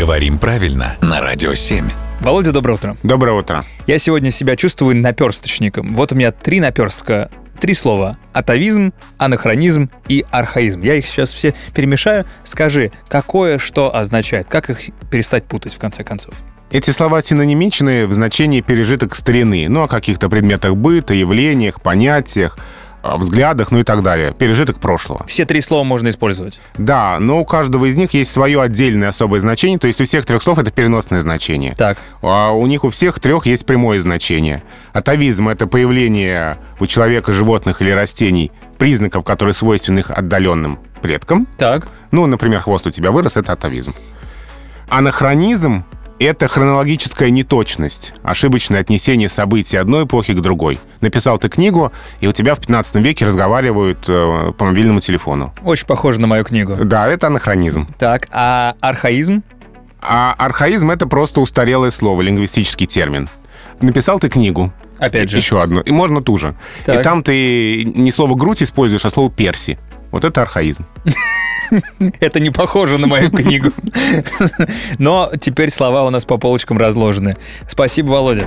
Говорим правильно на Радио 7. Володя, доброе утро. Доброе утро. Я сегодня себя чувствую наперсточником. Вот у меня три наперстка. Три слова. Атовизм, анахронизм и архаизм. Я их сейчас все перемешаю. Скажи, какое что означает? Как их перестать путать в конце концов? Эти слова синонимичны в значении пережиток старины, ну, о каких-то предметах быта, явлениях, понятиях, взглядах, ну и так далее. Пережиток прошлого. Все три слова можно использовать. Да, но у каждого из них есть свое отдельное особое значение, то есть у всех трех слов это переносное значение. Так. А у них у всех трех есть прямое значение. Атовизм — это появление у человека, животных или растений признаков, которые свойственны их отдаленным предкам. Так. Ну, например, хвост у тебя вырос — это атовизм. Анахронизм это хронологическая неточность, ошибочное отнесение событий одной эпохи к другой. Написал ты книгу, и у тебя в 15 веке разговаривают э, по мобильному телефону. Очень похоже на мою книгу. Да, это анахронизм. Так, а архаизм? А архаизм — это просто устарелое слово, лингвистический термин. Написал ты книгу. Опять же. Еще одну. И можно ту же. Так. И там ты не слово «грудь» используешь, а слово «перси». Вот это архаизм. Это не похоже на мою книгу. Но теперь слова у нас по полочкам разложены. Спасибо, Володя.